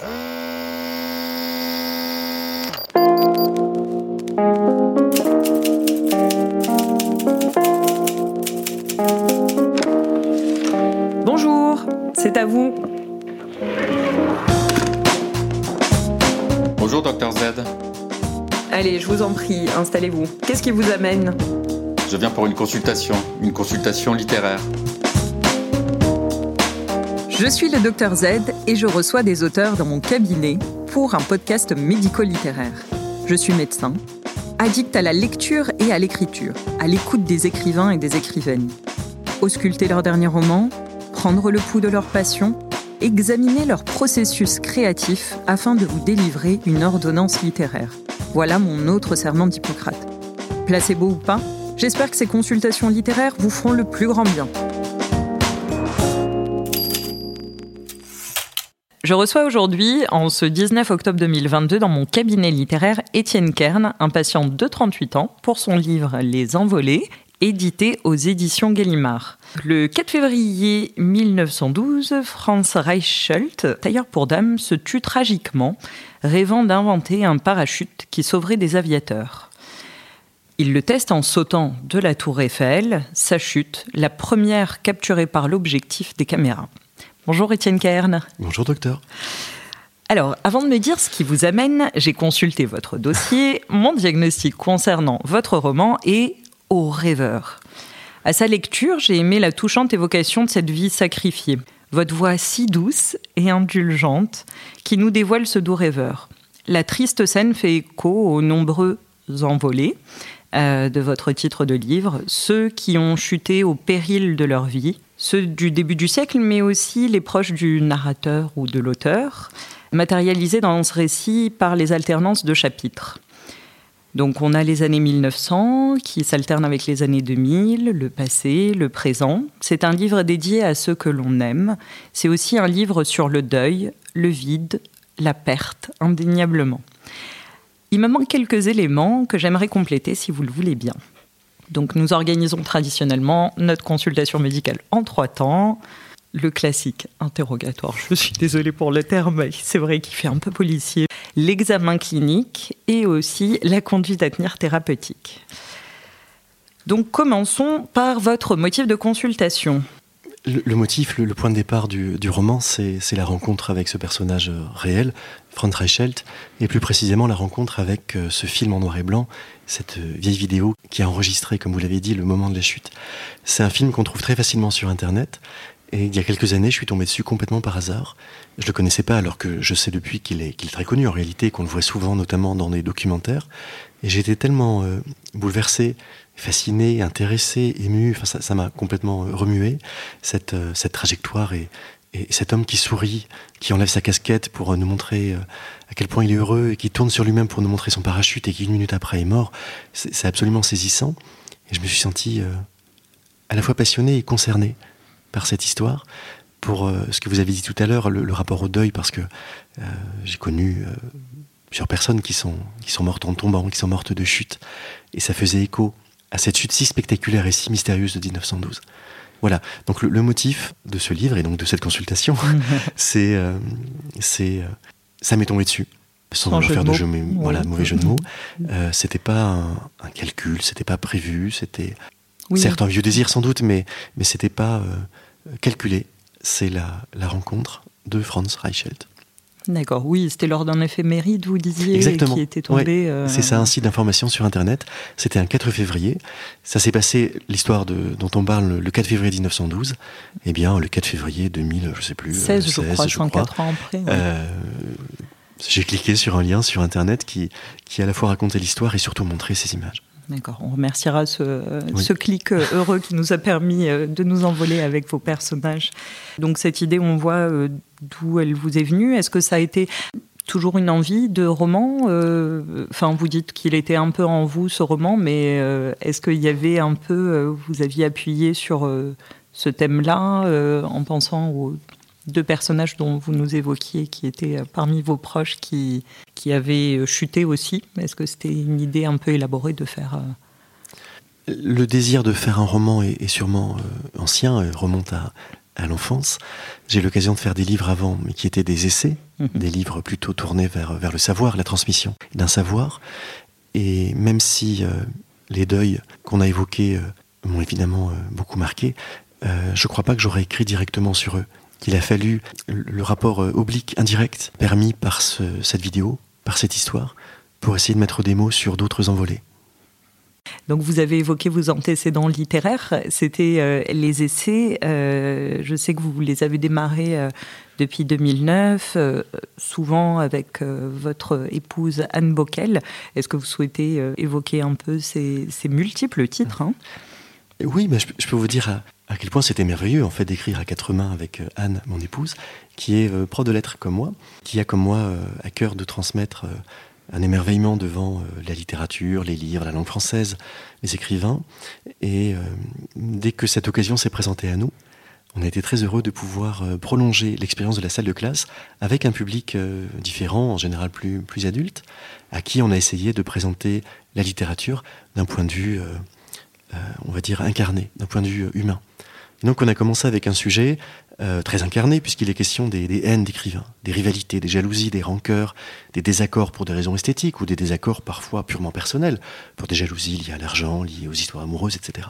Bonjour, c'est à vous. Bonjour, docteur Z. Allez, je vous en prie, installez-vous. Qu'est-ce qui vous amène? Je viens pour une consultation, une consultation littéraire. Je suis le docteur Z et je reçois des auteurs dans mon cabinet pour un podcast médico-littéraire. Je suis médecin, addict à la lecture et à l'écriture, à l'écoute des écrivains et des écrivaines. Ausculter leurs derniers romans, prendre le pouls de leur passion, examiner leur processus créatif afin de vous délivrer une ordonnance littéraire. Voilà mon autre serment d'Hippocrate. Placebo ou pas, j'espère que ces consultations littéraires vous feront le plus grand bien. Je reçois aujourd'hui, en ce 19 octobre 2022, dans mon cabinet littéraire, Étienne Kern, un patient de 38 ans, pour son livre Les Envolés, édité aux éditions Gallimard. Le 4 février 1912, Franz Reichelt, tailleur pour dames, se tue tragiquement, rêvant d'inventer un parachute qui sauverait des aviateurs. Il le teste en sautant de la tour Eiffel, sa chute, la première capturée par l'objectif des caméras. Bonjour Étienne Kern. Bonjour docteur. Alors, avant de me dire ce qui vous amène, j'ai consulté votre dossier, mon diagnostic concernant votre roman et au rêveur. À sa lecture, j'ai aimé la touchante évocation de cette vie sacrifiée. Votre voix si douce et indulgente qui nous dévoile ce doux rêveur. La triste scène fait écho aux nombreux envolés euh, de votre titre de livre, ceux qui ont chuté au péril de leur vie, ceux du début du siècle, mais aussi les proches du narrateur ou de l'auteur, matérialisés dans ce récit par les alternances de chapitres. Donc on a les années 1900 qui s'alternent avec les années 2000, le passé, le présent. C'est un livre dédié à ceux que l'on aime. C'est aussi un livre sur le deuil, le vide, la perte, indéniablement. Il me manque quelques éléments que j'aimerais compléter si vous le voulez bien. Donc nous organisons traditionnellement notre consultation médicale en trois temps. Le classique interrogatoire, je suis désolée pour le terme, c'est vrai qu'il fait un peu policier. L'examen clinique et aussi la conduite à tenir thérapeutique. Donc commençons par votre motif de consultation. Le, motif, le, point de départ du, du roman, c'est la rencontre avec ce personnage réel, Franz Reichelt, et plus précisément la rencontre avec ce film en noir et blanc, cette vieille vidéo qui a enregistré, comme vous l'avez dit, le moment de la chute. C'est un film qu'on trouve très facilement sur Internet, et il y a quelques années, je suis tombé dessus complètement par hasard. Je le connaissais pas, alors que je sais depuis qu'il est, qu est, très connu en réalité, qu'on le voit souvent, notamment dans des documentaires. Et j'étais tellement euh, bouleversé, fasciné, intéressé, ému. Enfin, ça m'a complètement remué cette, euh, cette trajectoire et, et, cet homme qui sourit, qui enlève sa casquette pour nous montrer euh, à quel point il est heureux et qui tourne sur lui-même pour nous montrer son parachute et qui une minute après est mort. C'est absolument saisissant. Et je me suis senti à la fois passionné et concerné par cette histoire, pour euh, ce que vous avez dit tout à l'heure, le, le, rapport au deuil, parce que euh, j'ai connu euh, plusieurs personnes qui sont, qui sont mortes en tombant, qui sont mortes de chute, et ça faisait écho à cette chute si spectaculaire et si mystérieuse de 1912. Voilà, donc le, le motif de ce livre et donc de cette consultation, c'est, c'est, ça m'est tombé dessus sans faire de, jeu, mais, oui. voilà, mauvais jeu de mots. Euh, c'était pas un, un calcul, c'était pas prévu, c'était oui. certes un vieux désir sans doute, mais mais c'était pas euh, calculé. C'est la, la rencontre de Franz Reichelt. D'accord, oui, c'était lors d'un éphéméride, vous disiez, Exactement. qui était tombé. Ouais. Euh... C'est ça, un site d'information sur Internet. C'était un 4 février. Ça s'est passé, l'histoire dont on parle, le 4 février 1912. Eh bien, le 4 février 2000, je sais plus. 16, 16 je crois, je 104 crois. ans après. Ouais. Euh, j'ai cliqué sur un lien sur Internet qui, qui à la fois racontait l'histoire et surtout montrait ces images. D'accord, on remerciera ce, oui. ce, clic heureux qui nous a permis euh, de nous envoler avec vos personnages. Donc cette idée, on voit euh, d'où elle vous est venue. Est-ce que ça a été toujours une envie de roman euh, Enfin, vous dites qu'il était un peu en vous, ce roman, mais euh, est-ce qu'il y avait un peu, euh, vous aviez appuyé sur ce thème-là en pensant aux deux personnages dont vous nous évoquiez, qui étaient parmi vos proches, qui, qui avaient chuté aussi. Est-ce que c'était une idée un peu élaborée de faire euh... Le désir de faire un roman est, sûrement euh, ancien, remonte à, à l'enfance. J'ai eu l'occasion de faire des livres avant, mais qui étaient des essais, mhm. des livres plutôt tournés vers, vers le savoir, la transmission d'un savoir. Et même si euh, les deuils qu'on a évoqués euh, m'ont évidemment euh, beaucoup marqué, je ne crois pas que j'aurais écrit directement sur eux. Il a fallu le rapport oblique, indirect, permis par cette vidéo, par cette histoire, pour essayer de mettre des mots sur d'autres envolées. Donc vous avez évoqué vos antécédents littéraires, c'était euh, les essais. Euh, je sais que vous les avez démarrés euh, depuis 2009, souvent avec votre épouse Anne Bockel. Est-ce que vous souhaitez évoquer un peu ces, multiples titres hein? Oui, mais je, peux vous dire à, quel point c'était merveilleux en fait d'écrire à quatre mains avec Anne, mon épouse, qui est pro de lettres comme moi, qui a comme moi à cœur de transmettre un émerveillement devant euh, la littérature, les livres, la langue française, les écrivains. Et euh, dès que cette occasion s'est présentée à nous, on a été très heureux de pouvoir euh, prolonger l'expérience de la salle de classe avec un public différent, en général plus, plus adulte, à qui on a essayé de présenter la littérature d'un point de vue, on va dire, incarné, d'un point de vue humain. Donc on a commencé avec un sujet euh, très incarné, puisqu'il est question des, haines d'écrivains, des rivalités, des jalousies, des rancœurs, des désaccords pour des raisons esthétiques ou des désaccords parfois purement personnels, pour des jalousies liées à l'argent, liées aux histoires amoureuses, etc.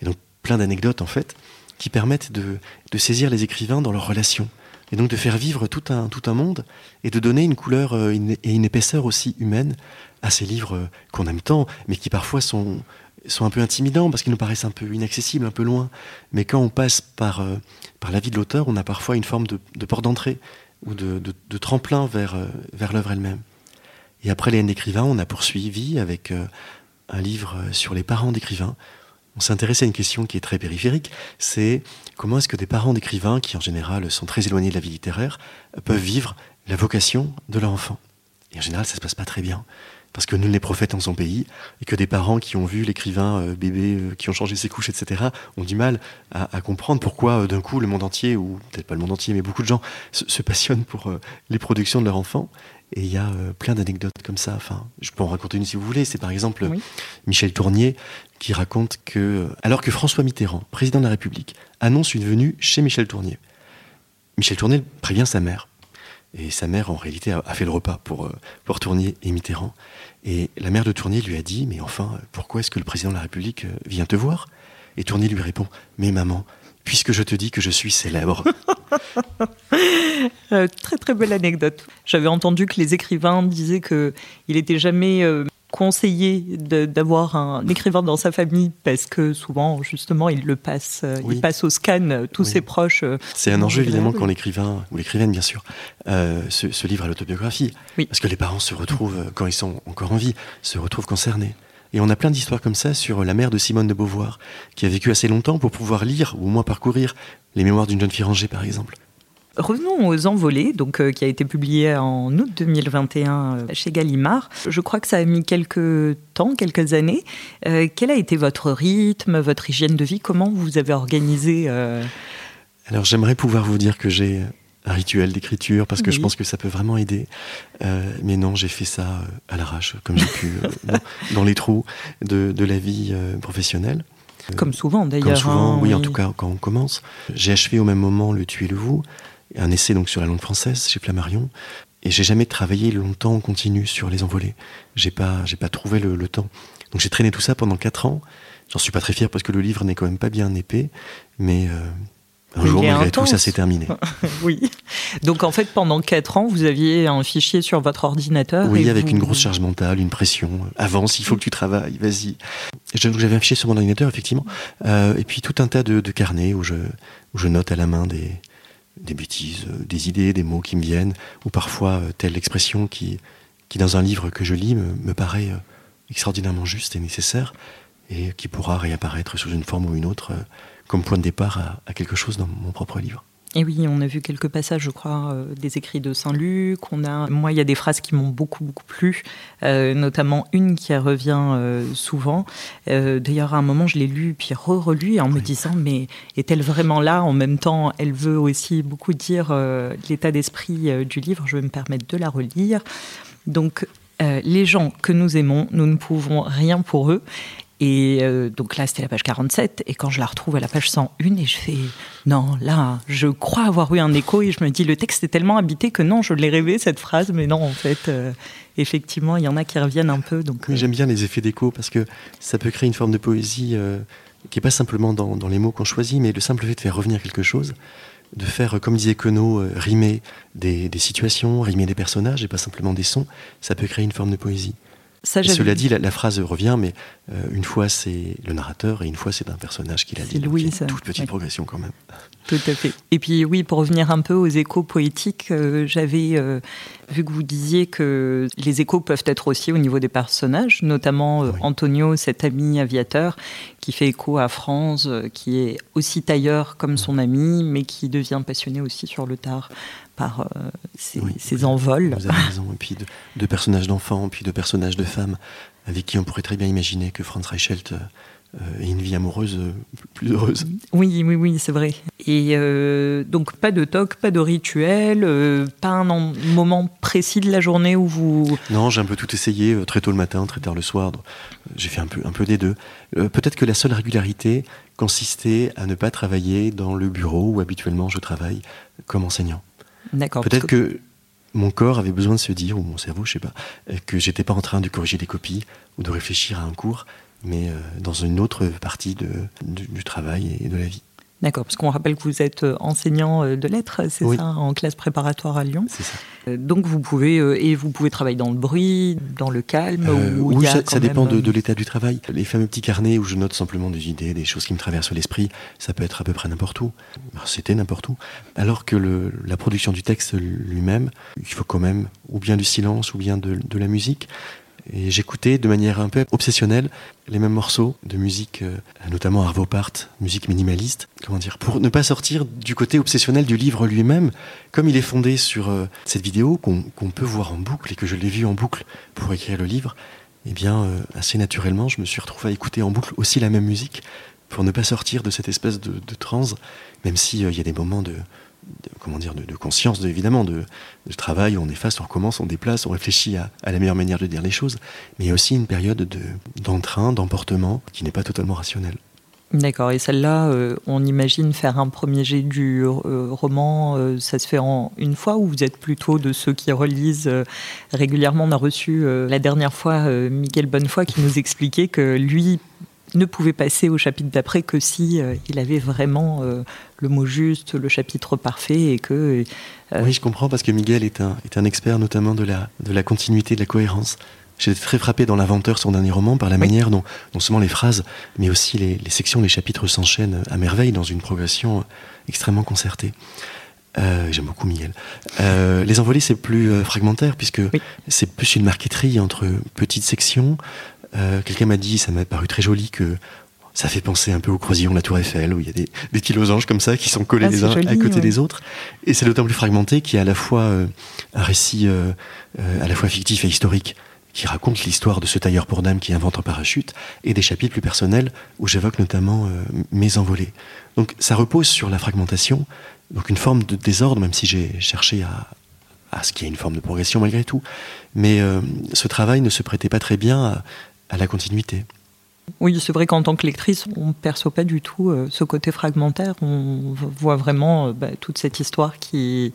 Et donc plein d'anecdotes en fait qui permettent de, saisir les écrivains dans leurs relations et donc de faire vivre tout un, tout un monde et de donner une couleur euh, et une épaisseur aussi humaine à ces livres qu'on aime tant, mais qui parfois sont, sont un peu intimidants parce qu'ils nous paraissent un peu inaccessibles, un peu loin. Mais quand on passe par, euh, par la vie de l'auteur, on a parfois une forme de, de porte d'entrée ou de, de, tremplin vers, euh, vers l'œuvre elle-même. Et après les haines d'écrivains, on a poursuivi avec euh, un livre sur les parents d'écrivains. On s'intéressait à une question qui est très périphérique, c'est comment est-ce que des parents d'écrivains, qui en général sont très éloignés de la vie littéraire, peuvent vivre la vocation de leur enfant. Et en général, ça se passe pas très bien parce que nul n'est prophète en son pays, et que des parents qui ont vu l'écrivain euh, bébé, euh, qui ont changé ses couches, etc., ont du mal à, comprendre pourquoi euh, d'un coup le monde entier, ou peut-être pas le monde entier, mais beaucoup de gens se, passionnent pour les productions de leur enfant. Et il y a plein d'anecdotes comme ça. Enfin, je peux en raconter une si vous voulez. C'est par exemple Michel Tournier qui raconte que, alors que François Mitterrand, président de la République, annonce une venue chez Michel Tournier, Michel Tournier prévient sa mère et sa mère, en réalité, a, fait le repas pour, euh, pour Tournier et Mitterrand. Et la mère de Tournier lui a dit Mais enfin, pourquoi est-ce que le président de la République euh, vient te voir? Et Tournier lui répond Mais maman, puisque je te dis que je suis célèbre. Euh, très très belle anecdote. J'avais entendu que les écrivains disaient qu'il n'était jamais conseillé d'avoir un écrivain dans sa famille parce que souvent, justement, il le passe, euh, il passe au scan euh, tous ses proches. Euh, C'est un enjeu évidemment quand l'écrivain ou l'écrivaine, bien sûr, se, livre à l'autobiographie, parce que les parents se retrouvent quand ils sont encore en vie, se retrouvent concernés. Et on a plein d'histoires comme ça sur la mère de Simone de Beauvoir, qui a vécu assez longtemps pour pouvoir lire ou au moins parcourir les mémoires d'une jeune fille rangée, par exemple. Revenons aux Envolées, donc, euh, qui a été publié en août 2021 euh, chez Gallimard. Je crois que ça a mis quelques temps, quelques années. Euh, quel a été votre rythme, votre hygiène de vie? Comment vous avez organisé Alors j'aimerais pouvoir vous dire que j'ai un rituel d'écriture parce que je pense que ça peut vraiment aider. mais non, j'ai fait ça à l'arrache, comme j'ai pu, dans, les trous de, de la vie professionnelle. Comme souvent d'ailleurs. Comme souvent, hein, oui, en tout cas quand on commence. J'ai achevé au même moment Le Tuer le Vous, un essai donc sur la langue française chez Flammarion. Et j'ai jamais travaillé longtemps en continu sur les envolées. J'ai pas, j'ai pas trouvé le, temps. Donc j'ai traîné tout ça pendant quatre ans. J'en suis pas très fier parce que le livre n'est quand même pas bien épais, mais euh, un jour, malgré tout, ça s'est terminé. oui. Donc, en fait, pendant quatre ans, vous aviez un fichier sur votre ordinateur. Oui, avec une grosse charge mentale, une pression. Avance, il faut que tu travailles, vas-y. J'avais un fichier sur mon ordinateur, effectivement. Euh, et puis, tout un tas de, carnets où je, où je note à la main des, des bêtises, euh, des idées, des mots qui me viennent, ou parfois euh, telle expression qui, qui, dans un livre que je lis, me, paraît euh, extraordinairement juste et nécessaire, et qui pourra réapparaître sous une forme ou une autre comme point de départ à quelque chose dans mon propre livre. Et oui, on a vu quelques passages, je crois, euh, des écrits de Saint-Luc. On a, moi, il y a des phrases qui m'ont beaucoup, beaucoup plu, euh, notamment une qui revient euh, souvent. D'ailleurs, à un moment, je l'ai lu, puis re-relu, en me disant, mais est-elle vraiment là? En même temps, elle veut aussi beaucoup dire l'état d'esprit du livre. Je vais me permettre de la relire. Donc, les gens que nous aimons, nous ne pouvons rien pour eux. Et euh, donc là, c'était la page 47. Et quand je la retrouve à la page 101, et je fais non, là, je crois avoir eu un écho. Et je me dis, le texte est tellement habité que non, je l'ai rêvé cette phrase. Mais non, en fait, euh, effectivement, il y en a qui reviennent un peu. Euh. J'aime bien les effets d'écho parce que ça peut créer une forme de poésie qui n'est pas simplement dans, les mots qu'on choisit, mais le simple fait de faire revenir quelque chose de faire, comme disait Queneau, rimer des, situations, rimer des personnages et pas simplement des sons, ça peut créer une forme de poésie cela dit, la, phrase revient, mais euh, une fois c'est le narrateur et une fois c'est un personnage qui l'a dit. Louis, une toute petite progression quand même. Tout à fait. Et puis oui, pour revenir un peu aux échos poétiques, euh, j'avais euh, vu que vous disiez que les échos peuvent être aussi au niveau des personnages, notamment Antonio, cet ami aviateur, qui fait écho à France, qui est aussi tailleur comme son ami, mais qui devient passionné aussi sur le tard par ces, euh, envols. Vous avez raison. Et puis de, personnages d'enfants, puis de personnages de femmes, avec qui on pourrait très bien imaginer que Franz Reichelt euh, ait une vie amoureuse euh, plus heureuse. Oui, oui, oui, c'est vrai. Et donc pas de toc, pas de rituel, pas un moment précis de la journée où vous... Non, j'ai un peu tout essayé, très tôt le matin, très tard le soir. J'ai fait un peu, un peu des deux. Peut-être que la seule régularité consistait à ne pas travailler dans le bureau où habituellement je travaille comme enseignant. Peut-être que... mon corps avait besoin de se dire, ou mon cerveau, je sais pas, euh, que j'étais pas en train de corriger des copies ou de réfléchir à un cours, mais euh, dans une autre partie de, du, travail et de la vie. D'accord, parce qu'on rappelle que vous êtes euh, enseignant de lettres, c'est ça, en classe préparatoire à Lyon. C'est ça. Donc vous pouvez et vous pouvez travailler dans le bruit, dans le calme. ou oui, ça, dépend de, l'état du travail. Les fameux petits carnets où je note simplement des idées, des choses qui me traversent l'esprit, ça peut être à peu près n'importe où. C'était n'importe où. Alors que le, la production du texte lui-même, il faut quand même ou bien du silence ou bien de, de la musique. Et j'écoutais de manière un peu obsessionnelle les mêmes morceaux de musique, euh, notamment Arvo Part, musique minimaliste, comment dire, pour ne pas sortir du côté obsessionnel du livre lui-même, comme il est fondé sur euh, cette vidéo qu'on peut voir en boucle et que je l'ai vu en boucle pour écrire le livre. Eh bien, euh, assez naturellement, je me suis retrouvé à écouter en boucle aussi la même musique pour ne pas sortir de cette espèce de, de transe, même s'il y a des moments de, comment dire, de, conscience, évidemment, de, travail, on efface, on recommence, on déplace, on réfléchit à, la meilleure manière de dire les choses, mais il y a aussi une période d'entrain, d'emportement qui n'est pas totalement rationnelle. D'accord, et celle-là, euh, on imagine faire un premier jet du euh, roman, euh, ça se fait en une fois ou vous êtes plutôt de ceux qui relisent régulièrement? On a reçu la dernière fois Miguel Bonnefoy qui nous expliquait que lui ne pouvait passer au chapitre d'après que si euh, il avait vraiment euh, le mot juste, le chapitre parfait et que. Euh, oui, je comprends parce que Miguel est un, est un expert notamment de la, de la continuité, de la cohérence. J'étais très frappé dans l'inventeur, son dernier roman, par la manière dont non seulement les phrases, mais aussi les, les sections, les chapitres s'enchaînent à merveille dans une progression extrêmement concertée. J'aime beaucoup Miguel. les envolées, c'est plus fragmentaire puisque c'est plus une marqueterie entre petites sections, euh, quelqu'un m'a dit, ça m'a paru très joli, que ça fait penser un peu au croisillon de la Tour Eiffel, où il y a des, des petits losanges comme ça qui sont collés ah, les uns à côté des autres. Et c'est d'autant plus fragmenté qu'il y a à la fois euh, un récit euh, à la fois fictif et historique qui raconte l'histoire de ce tailleur pour dames qui invente un parachute, et des chapitres plus personnels où j'évoque notamment mes envolées. Donc ça repose sur la fragmentation, donc une forme de désordre, même si j'ai cherché à, à ce qu'il y ait une forme de progression malgré tout. Mais ce travail ne se prêtait pas très bien à, à la continuité. Oui, c'est vrai qu'en tant que lectrice, on ne perçoit pas du tout euh, ce côté fragmentaire. On voit vraiment euh, bah, toute cette histoire qui,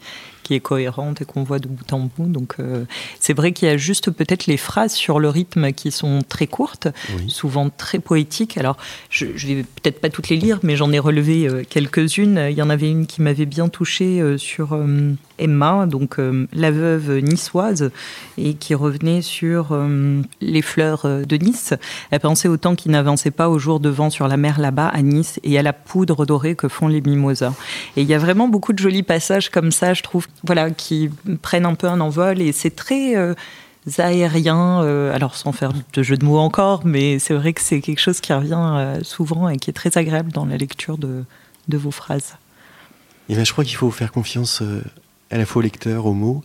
qui est cohérente et qu'on voit de bout en bout. Donc, euh, c'est vrai qu'il y a juste peut-être les phrases sur le rythme qui sont très courtes, souvent très poétiques. Alors, je, ne vais peut-être pas toutes les lire, mais j'en ai relevé quelques-unes. Il y en avait une qui m'avait bien touchée sur Emma, donc la veuve niçoise, et qui revenait sur les fleurs de Nice. Elle pensait autant qui n'avançait pas au jour de vent sur la mer là-bas à Nice et à la poudre dorée que font les mimosas. Et il y a vraiment beaucoup de jolis passages comme ça, je trouve, voilà, qui prennent un peu un envol et c'est très euh, aérien, euh, alors sans faire de jeu de mots encore, mais c'est vrai que c'est quelque chose qui revient euh, souvent et qui est très agréable dans la lecture de, vos phrases. Et bien, je crois qu'il faut faire confiance à la fois au lecteur, aux mots,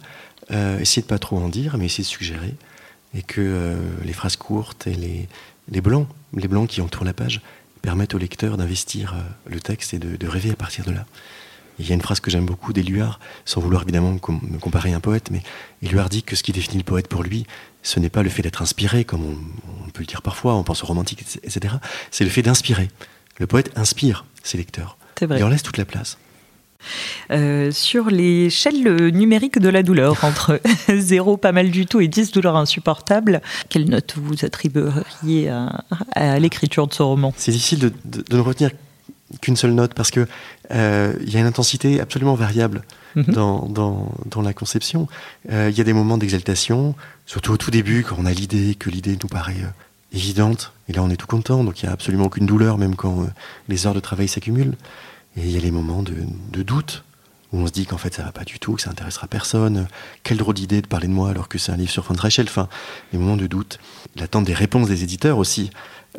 essayer de pas trop en dire, mais essayer de suggérer, et que les phrases courtes et les, blancs, les blancs qui entourent la page, permettent au lecteur d'investir le texte et de, rêver à partir de là. Il y a une phrase que j'aime beaucoup d'Éluard, sans vouloir évidemment me comparer à un poète, mais Éluard dit que ce qui définit le poète pour lui, ce n'est pas le fait d'être inspiré, comme on, peut le dire parfois, on pense au romantique, etc. C'est le fait d'inspirer. Le poète inspire ses lecteurs. Vrai. Il en laisse toute la place. Euh, sur l'échelle numérique de la douleur, entre 0 pas mal du tout et 10 douleur insupportable, quelle note vous attribueriez à, l'écriture de ce roman? C'est difficile de, ne retenir qu'une seule note parce que euh, il y a une intensité absolument variable mhm. dans, dans, la conception. Euh, il y a des moments d'exaltation, surtout au tout début, quand on a l'idée, que l'idée nous paraît évidente, et là on est tout content, donc il n'y a absolument aucune douleur, même quand les heures de travail s'accumulent. Et il y a les moments de, doute, où on se dit qu'en fait ça va pas du tout, que ça intéressera personne. Quelle drôle d'idée de parler de moi alors que c'est un livre sur Franz Reichel. Enfin, les moments de doute. L'attente des réponses des éditeurs aussi,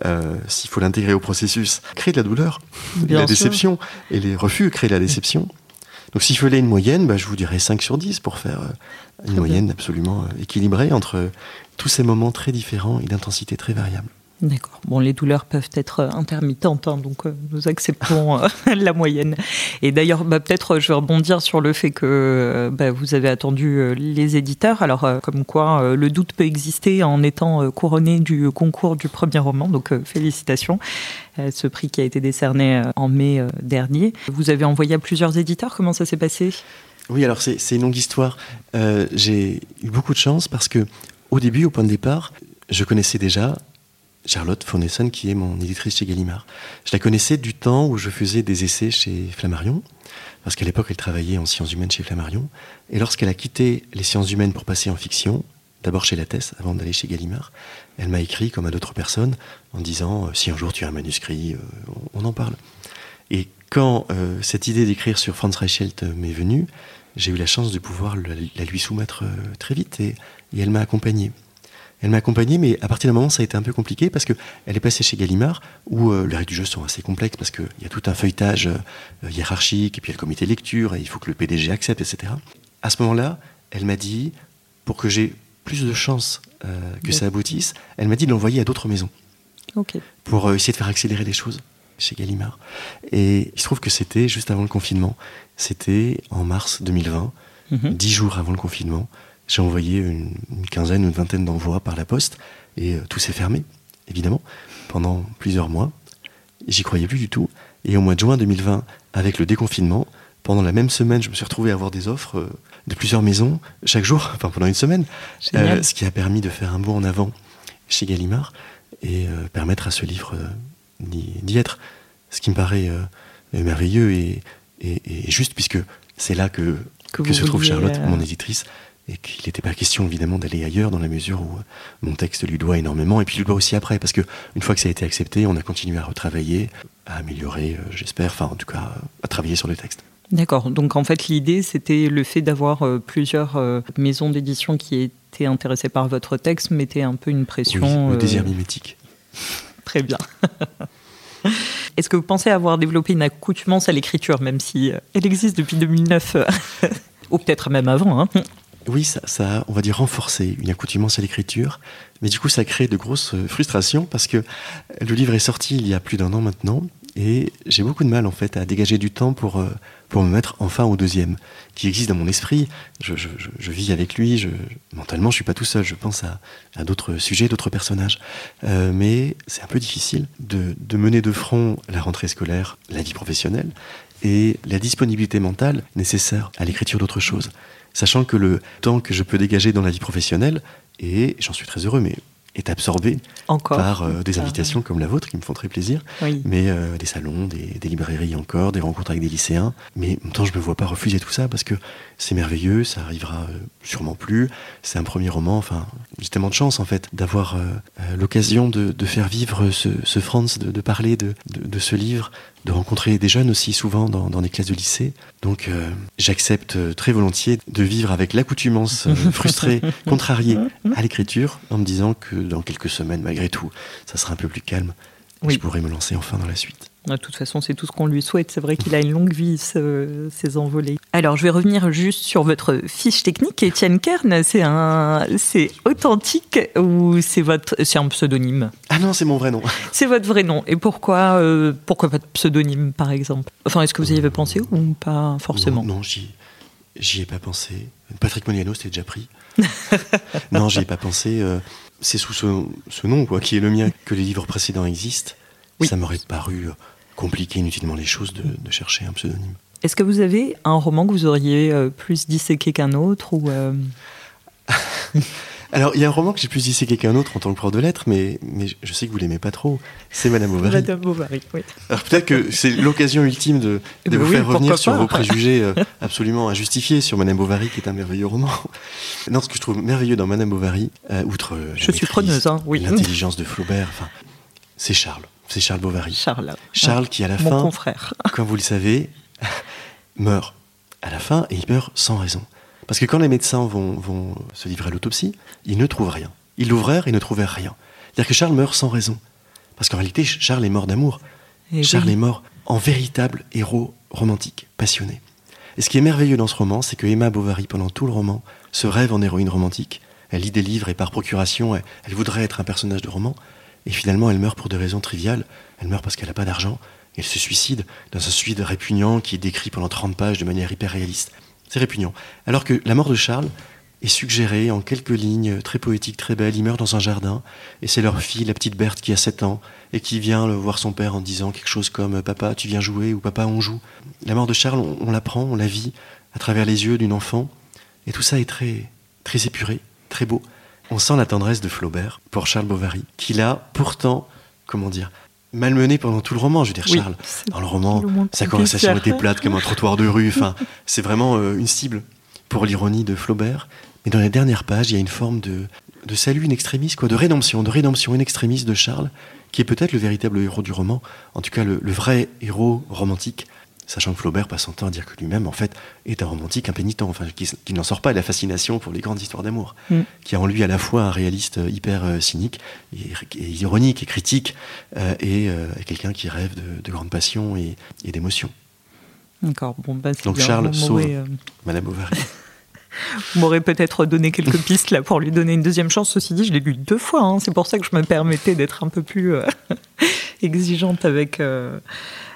euh, s'il faut l'intégrer au processus, crée de la douleur, de la déception. Et les refus créent de la déception. Donc s'il fallait une moyenne, bah, je vous dirais 5 sur 10 pour faire euh, une moyenne absolument euh, équilibrée entre tous ces moments très différents et d'intensité très variable. D'accord. Bon, les douleurs peuvent être euh, intermittentes, hein, donc euh, nous acceptons euh, la moyenne. Et d'ailleurs, bah, peut-être je vais rebondir sur le fait que bah, vous avez attendu les éditeurs. Alors, comme quoi, le doute peut exister en étant couronné du concours du premier roman. Donc, félicitations. ce prix qui a été décerné en mai dernier. Vous avez envoyé à plusieurs éditeurs. Comment ça s'est passé? Oui, alors c'est une longue histoire. J'ai eu beaucoup de chance parce que au début, au point de départ, je connaissais déjà Charlotte Fournesson, qui est mon éditrice chez Gallimard. Je la connaissais du temps où je faisais des essais chez Flammarion, parce qu'à l'époque, elle travaillait en sciences humaines chez Flammarion. Et lorsqu'elle a quitté les sciences humaines pour passer en fiction, d'abord chez Lattès, avant d'aller chez Gallimard, elle m'a écrit, comme à d'autres personnes, en disant euh, Si un jour tu as un manuscrit, euh, on, en parle. Et quand euh, cette idée d'écrire sur Franz Reichelt m'est venue, j'ai eu la chance de pouvoir la, lui soumettre très vite et elle m'a accompagné. Elle m'a accompagné, mais à partir d'un moment, ça a été un peu compliqué parce qu'elle est passée chez Gallimard, où euh, les règles du jeu sont assez complexes parce qu'il y a tout un feuilletage euh, hiérarchique, et puis il y a le comité lecture, et il faut que le PDG accepte, etc. À ce moment-là, elle m'a dit, pour que j'ai plus de chances euh, que ça aboutisse, elle m'a dit de l'envoyer à d'autres maisons. Pour essayer de faire accélérer les choses chez Gallimard. Et il se trouve que c'était juste avant le confinement. C'était en mars 2020, mhm. dix jours avant le confinement. J'ai envoyé une, quinzaine ou une vingtaine d'envois par la poste et euh, tout s'est fermé, évidemment, pendant plusieurs mois. J'y croyais plus du tout. Et au mois de juin 2020, avec le déconfinement, pendant la même semaine, je me suis retrouvé à avoir des offres euh, de plusieurs maisons chaque jour, enfin pendant une semaine, euh, ce qui a permis de faire un bond en avant chez Gallimard et permettre à ce livre d'y être. Ce qui me paraît merveilleux et, juste, puisque c'est là que, que, se trouve Charlotte, mon éditrice, et qu'il n'était pas question évidemment d'aller ailleurs dans la mesure où euh, mon texte lui doit énormément et puis lui doit aussi après parce que une fois que ça a été accepté on a continué à retravailler à améliorer euh, j'espère enfin en tout cas à travailler sur le texte D'accord. Donc en fait, l'idée, c'était le fait d'avoir euh, plusieurs maisons d'édition qui étaient intéressées par votre texte, mettait un peu une pression. Oui, le désir mimétique. Très bien. Est-ce que vous pensez avoir développé une accoutumance à l'écriture, même si elle existe depuis 2009, ou peut-être même avant hein? Oui, ça, ça, a, on va dire, renforcé une accoutumance à l'écriture, mais du coup, ça crée de grosses euh, frustrations parce que le livre est sorti il y a plus d'un an maintenant, et j'ai beaucoup de mal en fait à dégager du temps pour, euh, pour me mettre enfin au deuxième, qui existe dans mon esprit. Je, je, je vis avec lui, je, mentalement je suis pas tout seul, je pense à, d'autres sujets, d'autres personnages. Euh, mais c'est un peu difficile de, de mener de front la rentrée scolaire, la vie professionnelle, et la disponibilité mentale nécessaire à l'écriture d'autre chose sachant que le temps que je peux dégager dans la vie professionnelle, et j'en suis très heureux, mais est absorbé par euh, des invitations comme la vôtre qui me font très plaisir, mais euh, des salons, des, librairies encore, des rencontres avec des lycéens. Mais en même temps, je ne me vois pas refuser tout ça parce que c'est merveilleux, ça arrivera euh, sûrement plus. C'est un premier roman, enfin, j'ai tellement de chance en fait d'avoir l'occasion de, faire vivre ce, Franz, de, parler de, ce livre de rencontrer des jeunes aussi souvent dans, dans des classes de lycée. Donc euh, j'accepte euh, très volontiers de vivre avec l'accoutumance euh, frustrée, contrariée à l'écriture, en me disant que dans quelques semaines, malgré tout, ça sera un peu plus calme je pourrais me lancer enfin dans la suite. De toute façon, c'est tout ce qu'on lui souhaite. C'est vrai qu'il a une longue vie, ce, ces envolées. Alors, je vais revenir juste sur votre fiche technique. Étienne Kern, c'est un, c'est authentique ou c'est votre, c'est un pseudonyme? Ah non, c'est mon vrai nom. C'est votre vrai nom. Et pourquoi, euh, pourquoi de pseudonyme, par exemple? Enfin, est-ce que vous y avez pensé ou pas forcément? Non, non j'y, j'y ai pas pensé. Patrick Moniano, c'était déjà pris. non, j'y ai pas pensé. Euh, c'est sous ce, ce, nom, quoi, qui est le mien, que les livres précédents existent. Oui. Ça m'aurait paru euh, compliquer inutilement les choses de, de chercher un pseudonyme. Est-ce que vous avez un roman que vous auriez euh, plus disséqué qu'un autre ou euh... Alors, il y a un roman que j'ai plus disséqué qu'un autre en tant que prof de lettres, mais, mais je sais que vous l'aimez pas trop. C'est Madame Bovary. Madame Bovary, oui. Alors peut-être que c'est l'occasion ultime de, de vous oui, faire revenir sur vos préjugés euh, absolument injustifiés sur Madame Bovary, qui est un merveilleux roman. Non, ce que je trouve merveilleux dans Madame Bovary, euh, outre je suis preneuse, hein, oui. l'intelligence de Flaubert, enfin, c'est Charles. C'est Charles Bovary. Charles. Charles qui, à la Mon fin, confrère. comme vous le savez, meurt à la fin et il meurt sans raison. Parce que quand les médecins vont, vont se livrer à l'autopsie, ils ne trouvent rien. Ils l'ouvrèrent et ne trouvèrent rien. C'est-à-dire que Charles meurt sans raison. Parce qu'en réalité, Charles est mort d'amour. Charles oui. est mort en véritable héros romantique, passionné. Et ce qui est merveilleux dans ce roman, c'est que Emma Bovary, pendant tout le roman, se rêve en héroïne romantique. Elle lit des livres et par procuration, elle, elle voudrait être un personnage de roman. Et finalement, elle meurt pour des raisons triviales. Elle meurt parce qu'elle n'a pas d'argent. Elle se suicide dans un suicide répugnant qui est décrit pendant 30 pages de manière hyper réaliste. C'est répugnant. Alors que la mort de Charles est suggérée en quelques lignes très poétiques, très belles. Il meurt dans un jardin et c'est leur fille, la petite Berthe, qui a 7 ans et qui vient le voir son père en disant quelque chose comme Papa, tu viens jouer ou Papa, on joue. La mort de Charles, on, on l'apprend, on la vit à travers les yeux d'une enfant et tout ça est très, très épuré, très beau. On sent la tendresse de Flaubert pour Charles Bovary, qu'il a pourtant, comment dire, malmené pendant tout le roman. Je veux dire, Oui, Charles, dans le roman, sa conversation était plate comme un trottoir de rue. Enfin, c'est vraiment euh, une cible pour l'ironie de Flaubert. Mais dans les dernières pages, il y a une forme de, de salut in extremis, quoi, de rédemption, de rédemption in extremis de Charles, qui est peut-être le véritable héros du roman, en tout cas le, le vrai héros romantique, sachant que Flaubert passe son temps à dire que lui-même, en fait, est un romantique impénitent, enfin, qui, qui n'en sort pas de la fascination pour les grandes histoires d'amour, Mm. qui a en lui à la fois un réaliste euh, hyper euh, cynique, et, et ironique et critique, euh, et, euh, et quelqu'un qui rêve de, de grandes passions et, et d'émotions. D'accord. Bon, bah, c'est Donc. Charles sauve Madame Bovary. vous m'aurez peut-être donné quelques pistes là pour lui donner une deuxième chance. Ceci dit, je l'ai lu deux fois. hein. C'est pour ça que je me permettais d'être un peu plus euh, exigeante avec. euh,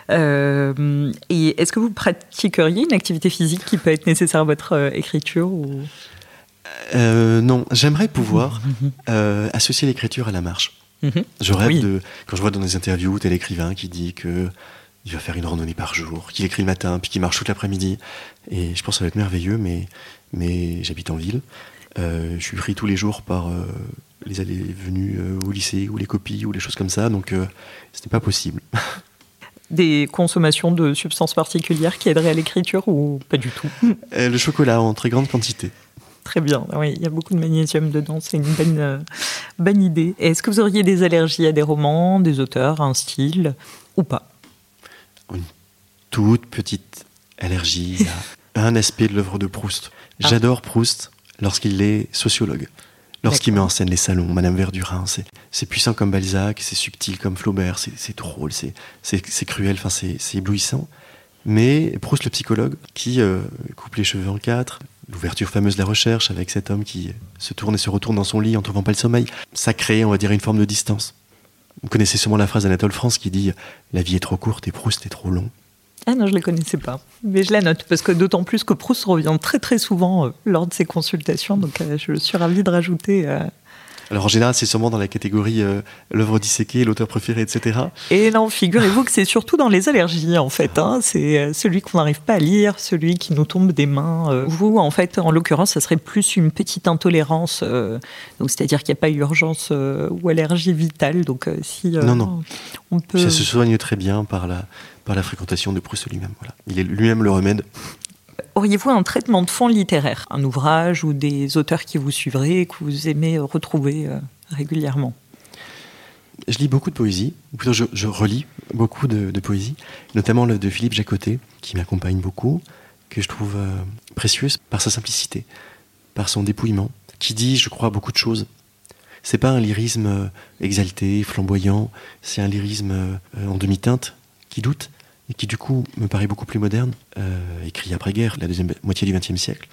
euh, et est-ce que vous pratiqueriez une activité physique qui peut être nécessaire à votre euh, écriture ou... Euh, non, j'aimerais pouvoir euh, associer l'écriture à la marche. Mhm. Je rêve Oui. de. Quand je vois dans des interviews tel écrivain qui dit que il va faire une randonnée par jour, qu'il écrit le matin, puis qu'il marche toute l'après-midi. Et je pense que ça va être merveilleux, mais, mais j'habite en ville. Euh, je suis pris tous les jours par les allées venues au lycée, ou les copies, ou les choses comme ça, donc euh, c'était pas possible. Des consommations de substances particulières qui aideraient à l'écriture ou pas du tout Euh, le chocolat en très grande quantité. Très bien, oui, il y a beaucoup de magnésium dedans, c'est une bonne, euh, bonne idée. Est-ce que vous auriez des allergies à des romans, des auteurs, un style ou pas? Toute petite allergie à un aspect de l'œuvre de Proust. Ah. J'adore Proust lorsqu'il est sociologue. Lorsqu'il met en scène les salons, Madame Verdurin, c'est puissant comme Balzac, c'est subtil comme Flaubert, c'est drôle, c'est cruel, enfin c'est éblouissant. Mais Proust, le psychologue, qui euh, coupe les cheveux en quatre, l'ouverture fameuse de la recherche avec cet homme qui se tourne et se retourne dans son lit en trouvant pas le sommeil, ça crée, on va dire, une forme de distance. Vous connaissez sûrement la phrase d'Anatole France qui dit La vie est trop courte et Proust est trop long. Ah non, je ne la connaissais pas. Mais je la note, parce que d'autant plus que Proust revient très très souvent euh, lors de ses consultations, donc euh, je suis ravie de rajouter. euh, Alors en général, c'est sûrement dans la catégorie l'œuvre disséquée, l'auteur préféré, etc. Et non, figurez-vous que c'est surtout dans les allergies, en fait. hein. C'est celui qu'on n'arrive pas à lire, celui qui nous tombe des mains. Vous, en fait, en l'occurrence, ça serait plus une petite intolérance. donc, c'est-à-dire qu'il n'y a pas urgence ou allergie vitale. Donc, si Non, non. on peut. Ça se soigne très bien par la, par la fréquentation de Proust lui-même. Voilà. Il est lui-même le remède. Auriez-vous un traitement de fond littéraire, un ouvrage ou des auteurs qui vous suivraient, que vous aimez euh, retrouver euh, régulièrement? Je lis beaucoup de poésie, ou plutôt je, je relis beaucoup de, de poésie, notamment le de Philippe Jacotet, qui m'accompagne beaucoup, que je trouve euh, précieuse par sa simplicité, par son dépouillement, qui dit, je crois, beaucoup de choses. C'est pas un lyrisme exalté, flamboyant, c'est un lyrisme en demi-teinte qui doute et qui du coup me paraît beaucoup plus moderne, écrit après-guerre, la deuxième moitié du XXe siècle.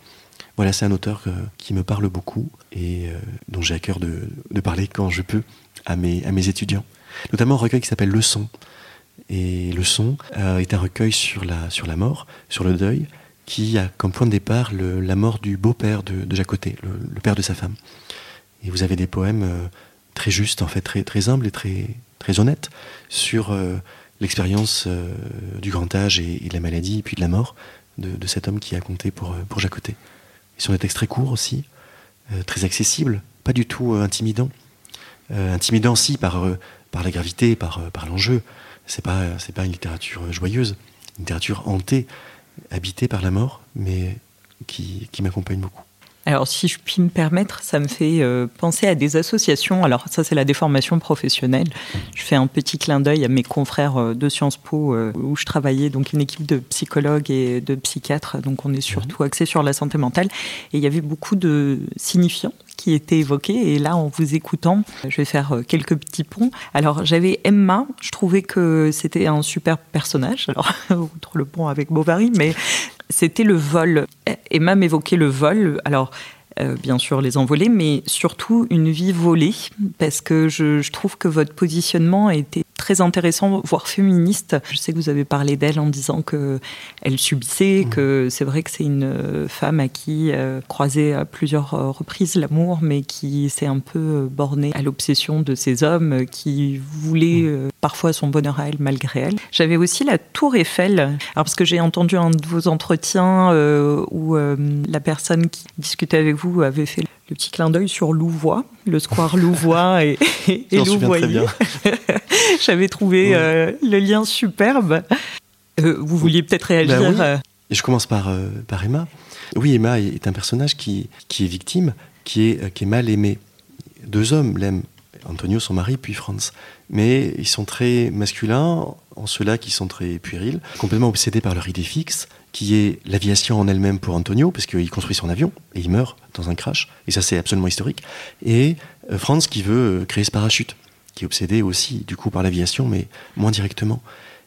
Voilà, c'est un auteur qui me parle beaucoup et dont j'ai à cœur de, parler quand je peux à mes, à mes étudiants. Notamment un recueil qui s'appelle Le Son. Et Le Son est un recueil sur la, sur la mort, sur le deuil, qui a comme point de départ la mort du beau-père de, de Jacoté, le, père de sa femme. Et vous avez des poèmes euh, très justes, en fait, très, très humbles et très, très honnêtes sur euh, l'expérience euh, du grand âge et, de la maladie, et puis de la mort de, cet homme qui a compté pour, pour Jacoté. Ils sont des textes très courts aussi, très accessibles, pas du tout intimidants. intimidants, si, par, la gravité, par, l'enjeu. C'est pas, pas une littérature joyeuse, une littérature hantée habité par la mort, mais qui m'accompagne beaucoup. Alors, si je puis me permettre, ça me fait euh, penser à des associations. Alors, ça, c'est la déformation professionnelle. Je fais un petit clin d'œil à mes confrères euh, de Sciences Po euh, où je travaillais, donc une équipe de psychologues et de psychiatres. Donc, on est surtout axé sur la santé mentale. Et il y avait beaucoup de signifiants qui étaient évoqués. Et là, en vous écoutant, je vais faire quelques petits ponts. Alors, j'avais Emma. Je trouvais que c'était un super personnage. Alors, outre le pont avec Bovary, mais c'était le vol. Emma m'évoquait le vol. Alors, euh, bien sûr les envolées, mais surtout une vie volée, parce que je, trouve que votre positionnement a été très intéressant, voire féministe. Je sais que vous avez parlé d'elle en disant que elle subissait, mmh. que c'est vrai que c'est une euh, femme à qui euh, croisait à plusieurs reprises l'amour, mais qui s'est un peu bornée à l'obsession de ces hommes qui voulaient mmh. parfois son bonheur à elle malgré elle. J'avais aussi la Tour Eiffel, alors parce que j'ai entendu un de vos entretiens où la personne qui discutait avec vous avez fait le petit clin d'œil sur Louvois, le square Louvois et, et, et J'avais trouvé euh, le lien superbe. Euh, vous vouliez peut-être réagir ben euh. Je commence par, par Emma. Oui, Emma est un personnage qui, qui est victime, qui est, qui est mal aimé. Deux hommes l'aiment, Antonio, son mari, puis Franz. Mais ils sont très masculins, en cela qu'ils sont très puérils, complètement obsédés par leur idée fixe, qui est l'aviation en elle-même pour Antonio, parce qu'il construit son avion et il meurt dans un crash, et ça c'est absolument historique, et euh, Franz qui veut euh, créer ce parachute, qui est obsédé aussi du coup par l'aviation, mais moins directement.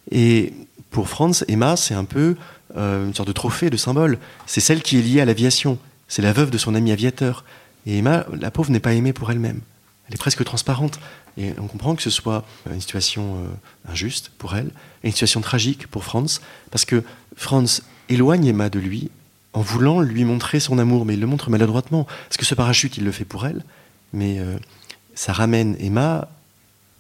Et pour Franz, Emma, c'est un peu euh, une sorte de trophée, de symbole. C'est celle qui est liée à l'aviation. C'est la veuve de son ami aviateur. Et Emma, la pauvre, n'est pas aimée pour elle-même. Elle est presque transparente. Et on comprend que ce soit une situation injuste pour elle, une situation tragique pour Franz, parce que Franz éloigne Emma de lui en voulant lui montrer son amour, mais il le montre maladroitement. Parce que ce parachute, il le fait pour elle, mais euh, ça ramène Emma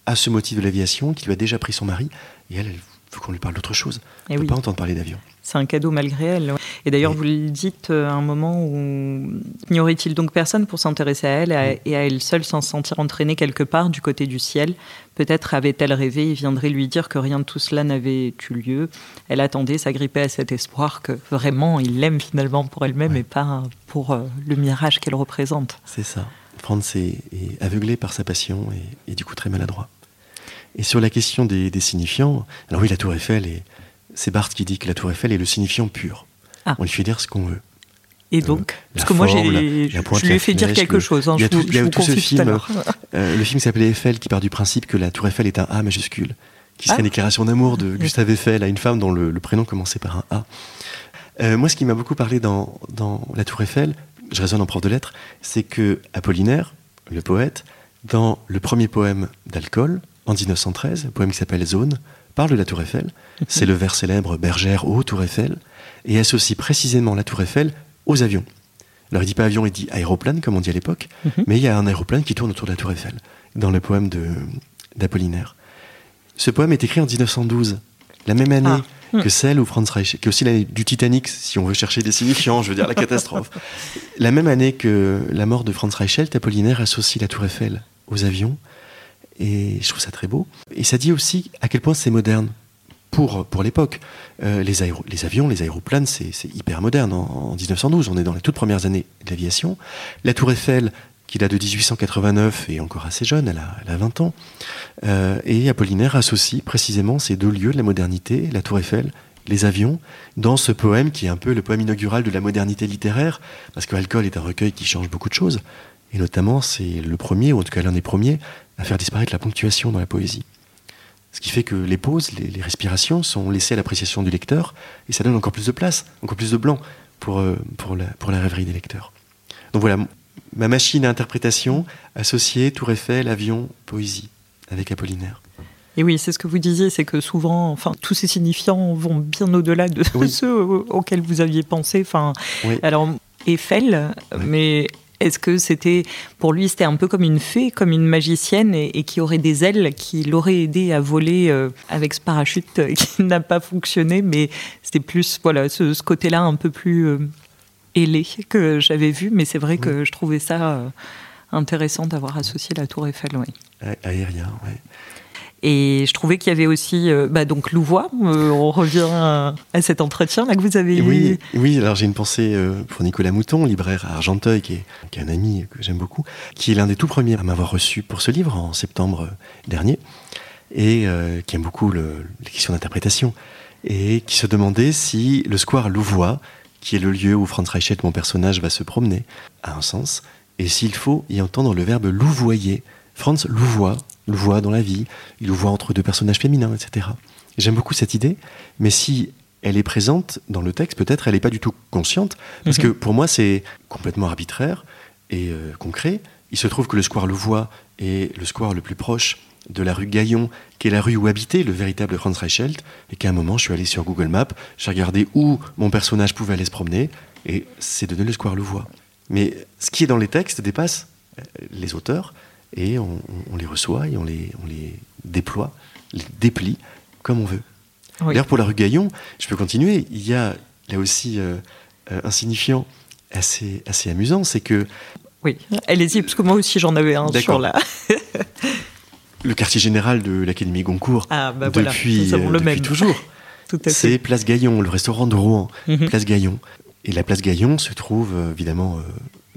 à ce motif de l'aviation qui lui a déjà pris son mari, et elle, elle veut qu'on lui parle d'autre chose. Elle ne peut pas entendre parler d'avion. C'est un cadeau malgré elle. Et d'ailleurs, vous le dites euh, à un moment où n'y aurait-il donc personne pour s'intéresser à elle et à elle seule sans se sentir entraînée quelque part du côté du ciel? Peut-être avait-elle rêvé et viendrait lui dire que rien de tout cela n'avait eu lieu. Elle attendait, s'agrippait à cet espoir que vraiment il l'aime finalement pour elle-même et pas pour euh, le mirage qu'elle représente. C'est ça. Franz est, aveuglé par sa passion et, du coup très maladroit. Et sur la question des, signifiants, alors oui, la Tour Eiffel, c'est Barthes qui dit que la Tour Eiffel est le signifiant pur. Ah. On lui fait dire ce qu'on veut. Et donc, euh, parce que moi, j'ai, je lui ai fait dire quelque chose. Hein, il y a tout, tout ce film, euh, le film s'appelait Eiffel, qui part du principe que la Tour Eiffel est un A majuscule, qui serait ah. une déclaration d'amour de Gustave Eiffel à une femme dont le, prénom commençait par un A. Euh, moi, ce qui m'a beaucoup parlé dans, dans la Tour Eiffel, je raisonne en prof de lettres, c'est que Apollinaire, le poète, dans le premier poème d'Alcool, en 1913, un poème qui s'appelle Zone, parle de la Tour Eiffel. C'est le vers célèbre Bergère ô Tour Eiffel, et associe précisément la Tour Eiffel aux avions. Alors il dit pas avion, il dit aéroplane, comme on dit à l'époque, mhm. mais il y a un aéroplane qui tourne autour de la Tour Eiffel, dans le poème d'Apollinaire. Ce poème est écrit en 1912, la même année ah. hmm. que celle où Franz Reich, que aussi l'année du Titanic, si on veut chercher des signifiants, je veux dire la catastrophe. la même année que la mort de Franz Reichelt, Apollinaire associe la Tour Eiffel aux avions, et je trouve ça très beau. Et ça dit aussi à quel point c'est moderne pour, pour l'époque. Euh, les, avions, les aéroplanes, c'est hyper moderne. En, 1912, on est dans les toutes premières années de l'aviation. La Tour Eiffel, qui date de 1889, est encore assez jeune, elle a, elle a 20 ans. Euh, et Apollinaire associe précisément ces deux lieux de la modernité, la Tour Eiffel, les avions, dans ce poème qui est un peu le poème inaugural de la modernité littéraire, parce que Alcool est un recueil qui change beaucoup de choses. Et notamment, c'est le premier, ou en tout cas l'un des premiers, à faire disparaître la ponctuation dans la poésie. Ce qui fait que les pauses, les, respirations sont laissées à l'appréciation du lecteur, et ça donne encore plus de place, encore plus de blanc pour, euh, pour, la, pour la rêverie des lecteurs. Donc voilà, ma machine à interprétation associée Tour Eiffel, avion, poésie, avec Apollinaire. Et oui, c'est ce que vous disiez, c'est que souvent, enfin, tous ces signifiants vont bien au-delà de ceux auxquels vous aviez pensé. Enfin, alors Eiffel, mais est-ce que c'était pour lui c'était un peu comme une fée, comme une magicienne et, qui aurait des ailes qui l'auraient aidé à voler euh, avec ce parachute qui n'a pas fonctionné, mais c'était plus voilà ce, côté-là un peu plus euh, ailé que j'avais vu, mais c'est vrai que je trouvais ça euh, intéressant d'avoir associé la Tour Eiffel, oui. Aérien, oui. Et je trouvais qu'il y avait aussi euh, bah, donc Louvois. Euh, on revient à, cet entretien là que vous avez eu. Oui, alors j'ai une pensée euh, pour Nicolas Mouton, libraire à Argenteuil, qui est, qui est un ami que j'aime beaucoup, qui est l'un des tout premiers à m'avoir reçu pour ce livre en septembre dernier, et qui aime beaucoup le, les questions d'interprétation, et qui se demandait si le square Louvois, qui est le lieu où Franz Reichelt, mon personnage, va se promener, a un sens, et s'il faut y entendre le verbe louvoyer. Franz louvoie voit dans la vie, il le voit entre deux personnages féminins, etc. J'aime beaucoup cette idée, mais si elle est présente dans le texte, peut-être elle n'est pas du tout consciente, parce que mhm. pour moi c'est complètement arbitraire et euh, concret. Il se trouve que le square Louvois est le square le plus proche de la rue Gaillon, qui est la rue où habitait le véritable Franz Reichelt, et qu'à un moment je suis allé sur Google Maps, j'ai regardé où mon personnage pouvait aller se promener, et c'est donné le square Louvois. Mais ce qui est dans les textes dépasse euh, les auteurs, et on, les reçoit et on les, on les déploie, les déplie comme on veut. D'ailleurs, pour la rue Gaillon, je peux continuer, il y a là aussi euh, euh, un signifiant assez, assez amusant, c'est que... Oui, allez-y, parce que moi aussi j'en avais un sur là. le quartier général de l'Académie Goncourt, ah, bah depuis, euh, le même. toujours, c'est Place Gaillon, le restaurant de Rouen, mhm. Place Gaillon. Et la Place Gaillon se trouve évidemment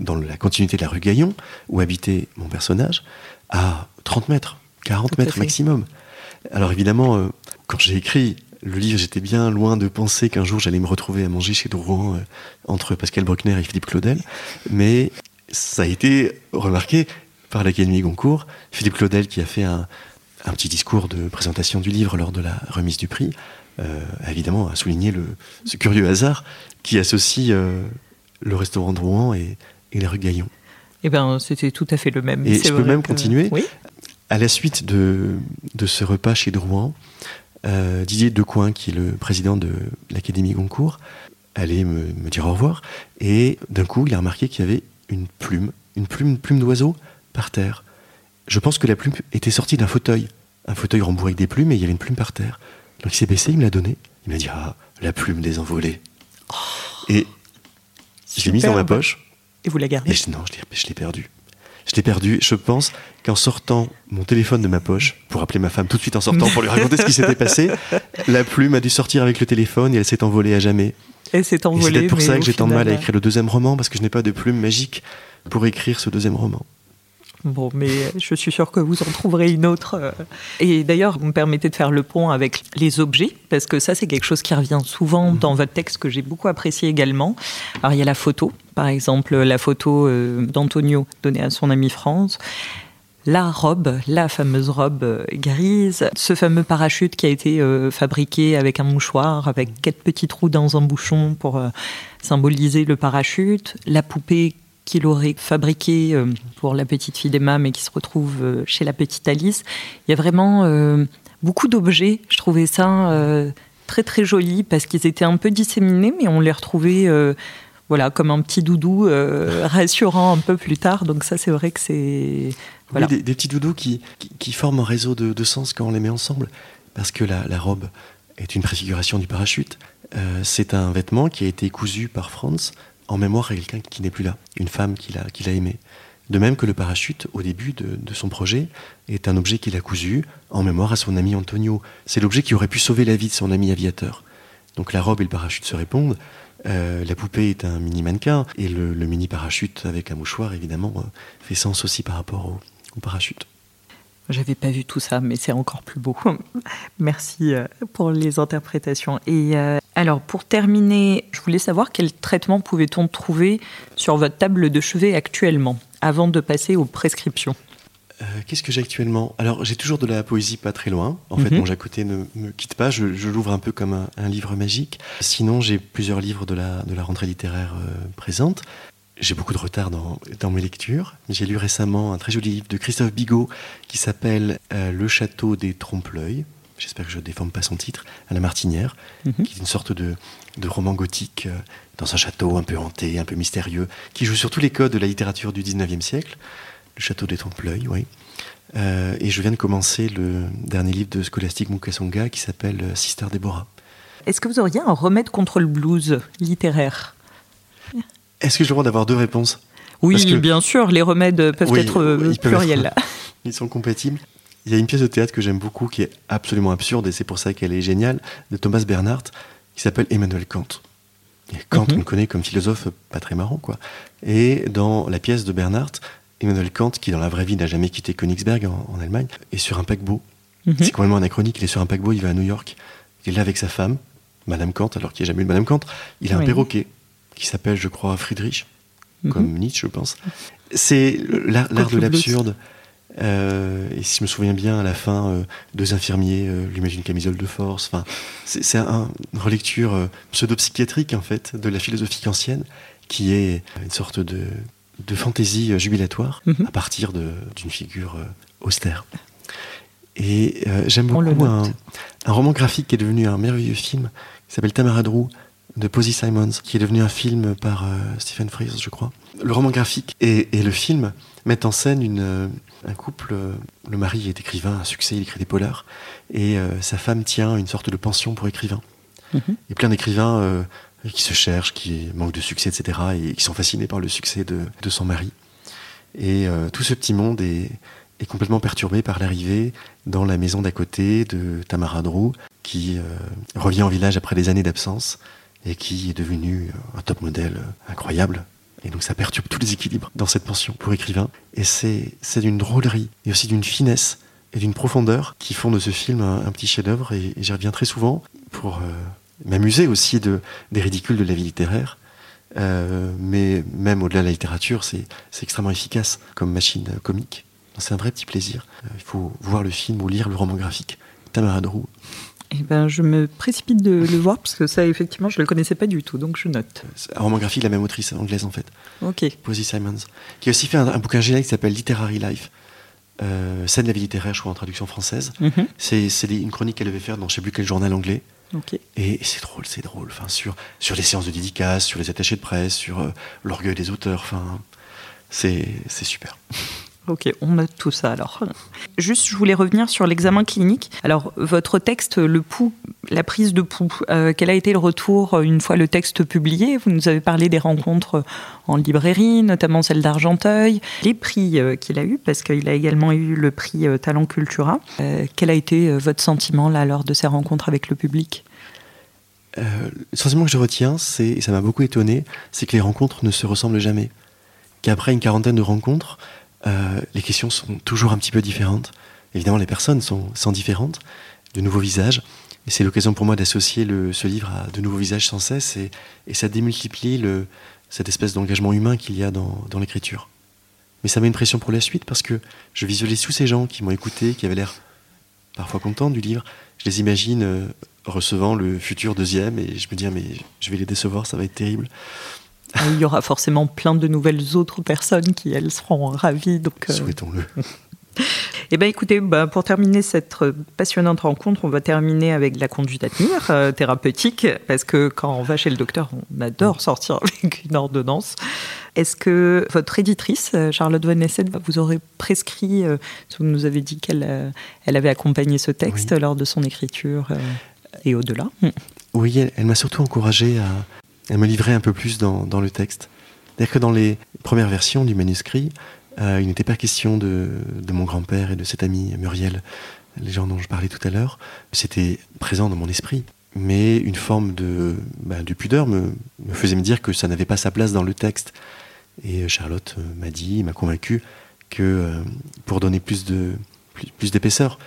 dans la continuité de la rue Gaillon, où habitait mon personnage, à 30 mètres, 40 mètres maximum. Alors évidemment, euh, quand j'ai écrit le livre, j'étais bien loin de penser qu'un jour j'allais me retrouver à manger chez Drouin euh, entre Pascal Bruckner et Philippe Claudel, mais ça a été remarqué par l'Académie Goncourt. Philippe Claudel qui a fait un, petit discours de présentation du livre lors de la remise du prix, euh, évidemment a souligné le, ce curieux hasard qui associe le restaurant de Rouen et, et la rue Gaillon. Eh bien, c'était tout à fait le même. Et je peux même continuer. Oui à la suite de, de, ce repas chez Drouin, euh, Didier Decoing, qui est le président de l'Académie Goncourt, allait me, me, dire au revoir. Et d'un coup, il a remarqué qu'il y avait une plume, une plume, plume d'oiseau par terre. Je pense que la plume était sortie d'un fauteuil. Un fauteuil rembourré avec des plumes, et il y avait une plume par terre. Donc il s'est baissé, il me l'a donné. Il m'a dit Ah, la plume des envolés. Oh, et je l'ai mise dans ma poche. Et vous la gardez Non, je l'ai perdu. Je l'ai perdu. Je pense qu'en sortant mon téléphone de ma poche, pour appeler ma femme tout de suite en sortant, pour lui raconter ce qui s'était passé, la plume a dû sortir avec le téléphone et elle s'est envolée à jamais. Elle s'est envolée. C'est peut-être pour ça que j'ai tant de mal à écrire le deuxième roman, parce que je n'ai pas de plume magique pour écrire ce deuxième roman. Bon, mais je suis sûre que vous en trouverez une autre. Euh. Et d'ailleurs, vous me permettez de faire le pont avec les objets, parce que ça, c'est quelque chose qui revient souvent mhm. dans votre texte que j'ai beaucoup apprécié également. Alors, il y a la photo, par exemple, la photo euh, d'Antonio donnée à son ami France. La robe, la fameuse robe euh, grise, ce fameux parachute qui a été fabriqué avec un mouchoir, avec quatre petits trous dans un bouchon pour symboliser le parachute, la poupée qu'il aurait fabriqué euh, pour la petite fille d'Emma, mais qui se retrouve euh, chez la petite Alice. Il y a vraiment euh, beaucoup d'objets. Je trouvais ça très très joli parce qu'ils étaient un peu disséminés, mais on les retrouvait voilà, comme un petit doudou rassurant un peu plus tard. Donc ça, c'est vrai que c'est... Voilà. des, petits doudous qui, qui, forment un réseau de, sens quand on les met ensemble. Parce que la, la robe est une préfiguration du parachute. c'est un vêtement qui a été cousu par Franz en mémoire à quelqu'un qui n'est plus là, une femme qu'il a, aimée. De même que le parachute, au début de, son projet, est un objet qu'il a cousu en mémoire à son ami Antonio. C'est l'objet qui aurait pu sauver la vie de son ami aviateur. Donc la robe et le parachute se répondent. Euh, la poupée est un mini mannequin et le, mini parachute avec un mouchoir évidemment euh, fait sens aussi par rapport au, parachute. J'avais pas vu tout ça, mais c'est encore plus beau. Merci euh, pour les interprétations. Et Alors, pour terminer, je voulais savoir quel traitement pouvait-on trouver sur votre table de chevet actuellement, avant de passer aux prescriptions euh, Qu'est-ce que j'ai actuellement? Alors, j'ai toujours de la poésie pas très loin. En fait, mhm. mon Jacoté ne me quitte pas. Je, l'ouvre un peu comme un, livre magique. Sinon, j'ai plusieurs livres de la, de la rentrée littéraire euh, présente. J'ai beaucoup de retard dans, dans mes lectures. J'ai lu récemment un très joli livre de Christophe Bigot qui s'appelle euh, Le château des trompe-l'œil j'espère que je ne déforme pas son titre, à la Martinière, mhm. qui est une sorte de, roman gothique euh, dans un château un peu hanté, un peu mystérieux, qui joue sur tous les codes de la littérature du 19e siècle. Le château des Trompe-l'œil, oui. Euh, et je viens de commencer le dernier livre de Scholastic Mukasonga qui s'appelle Sister Deborah. Est-ce que vous auriez un remède contre le blues littéraire? Est-ce que je droit d'avoir deux réponses? Oui, bien sûr, les remèdes peuvent être pluriels. ils sont compatibles. Il y a une pièce de théâtre que j'aime beaucoup, qui est absolument absurde, et c'est pour ça qu'elle est géniale, de Thomas Bernhardt, qui s'appelle Emmanuel Kant. Et Kant, mhm. on le connaît comme philosophe pas très marrant, quoi. Et dans la pièce de Bernhardt, Emmanuel Kant, qui dans la vraie vie n'a jamais quitté Königsberg en, Allemagne, est sur un paquebot. Mhm. C'est complètement anachronique, il est sur un paquebot, il va à New York, il est là avec sa femme, Madame Kant, alors qu'il n'y a jamais eu de Madame Kant. Il a un perroquet qui s'appelle, je crois, Friedrich, mhm. comme Nietzsche, je pense. C'est l'art de l'absurde. Euh, et si je me souviens bien, à la fin, euh, deux infirmiers euh, lui mettent une camisole de force. Enfin, c'est une relecture pseudo-psychiatrique, en fait, de la philosophie ancienne, qui est une sorte de, de fantaisie jubilatoire mhm. à partir d'une figure austère. Et j'aime beaucoup un, un, roman graphique qui est devenu un merveilleux film, qui s'appelle Tamaradrou, de Posy Simons, qui est devenu un film par Stephen Frears, je crois. Le roman graphique et, et le film mettent en scène une, un couple, le mari est écrivain, un succès, il écrit des polars, et euh, sa femme tient une sorte de pension pour écrivains. Mhm. Et plein d'écrivains euh, qui se cherchent, qui manquent de succès, etc., et qui sont fascinés par le succès de, son mari. Et euh, tout ce petit monde est, complètement perturbé par l'arrivée dans la maison d'à côté de Tamara Drew, qui revient en village après des années d'absence, et qui est devenu un top modèle incroyable, et donc ça perturbe tous les équilibres dans cette pension pour écrivain. Et c'est d'une drôlerie et aussi d'une finesse et d'une profondeur qui font de ce film un, petit chef-d'œuvre. Et, j'y reviens très souvent pour euh, m'amuser aussi de, des ridicules de la vie littéraire. Euh, mais même au-delà de la littérature, c'est extrêmement efficace comme machine comique. C'est un vrai petit plaisir. Euh, il faut voir le film ou lire le roman graphique. Tamara Drew. Eh ben, je me précipite de le voir parce que ça, effectivement, je ne le connaissais pas du tout, donc je note. Un roman graphique, la même autrice anglaise en fait. Ok. Posy Simons, qui a aussi fait un, bouquin génial qui s'appelle Literary Life. Euh, scène de la vie littéraire, je crois, en traduction française. Mhm. C'est une chronique qu'elle devait faire dans je ne sais plus quel journal anglais. Ok. Et, c'est drôle, c'est drôle. Enfin, sur, sur les séances de dédicaces, sur les attachés de presse, sur euh, l'orgueil des auteurs. Enfin, c'est super. Ok, on note tout ça alors. Juste, je voulais revenir sur l'examen clinique. Alors, votre texte, le pouls, la prise de pouls, euh, quel a été le retour euh, une fois le texte publié? Vous nous avez parlé des rencontres en librairie, notamment celle d'Argenteuil, les prix euh, qu'il a eu, parce qu'il a également eu le prix Talent Cultura. quel a été votre sentiment là lors de ces rencontres avec le public? Le sentiment que je retiens, et ça m'a beaucoup étonné, c'est que les rencontres ne se ressemblent jamais. Qu'après une quarantaine de rencontres, euh, les questions sont toujours un petit peu différentes. Évidemment, les personnes sont, différentes, de nouveaux visages. Et c'est l'occasion pour moi d'associer ce livre à de nouveaux visages sans cesse et, ça démultiplie le, cette espèce d'engagement humain qu'il y a dans, l'écriture. Mais ça met une pression pour la suite parce que je visualise tous ces gens qui m'ont écouté, qui avaient l'air parfois contents du livre. Je les imagine euh, recevant le futur deuxième et je me dis, ah, mais je vais les décevoir, ça va être terrible. Il y aura forcément plein de nouvelles autres personnes qui, elles, seront ravies. Donc, euh. Souhaitons-le. Eh bien, écoutez, bah, pour terminer cette passionnante rencontre, on va terminer avec la conduite à tenir euh, thérapeutique, parce que quand on va chez le docteur, on adore sortir avec une ordonnance. Est-ce que votre éditrice, euh, Charlotte Van Essen, vous aurait prescrit, vous nous avez dit qu'elle elle avait accompagné ce texte lors de son écriture et au-delà? Oui, elle m'a surtout encouragé à, elle me livrait un peu plus dans, le texte. C'est-à-dire que dans les premières versions du manuscrit, euh, il n'était pas question de, mon grand-père et de cet ami Muriel, les gens dont je parlais tout à l'heure. C'était présent dans mon esprit. Mais une forme de, bah, pudeur me, faisait me dire que ça n'avait pas sa place dans le texte. Et Charlotte m'a dit, m'a convaincu que euh, pour donner plus plus, d'épaisseur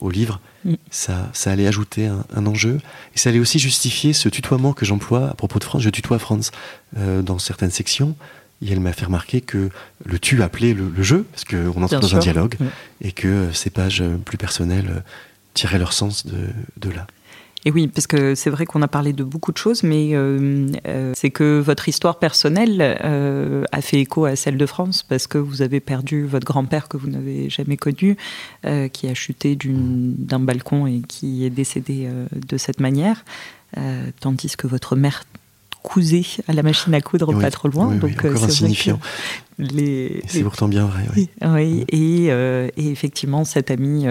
au livre, mm. ça, ça allait ajouter un, enjeu. Et ça allait aussi justifier ce tutoiement que j'emploie à propos de France. Je tutoie France euh, dans certaines sections. Et elle m'a fait remarquer que le tu appelait le, jeu, parce qu'on entre dans un dialogue, mm. et que ces pages plus personnelles tiraient leur sens de, de là. Et oui, parce que c'est vrai qu'on a parlé de beaucoup de choses, mais euh, euh, c'est que votre histoire personnelle euh, a fait écho à celle de France, parce que vous avez perdu votre grand-père que vous n'avez jamais connu, qui a chuté d'un balcon et qui est décédé de cette manière, tandis que votre mère cousait à la machine à coudre pas trop loin. donc encore insignifiant. C'est pourtant bien vrai. Oui, oui et, et, effectivement, cette amie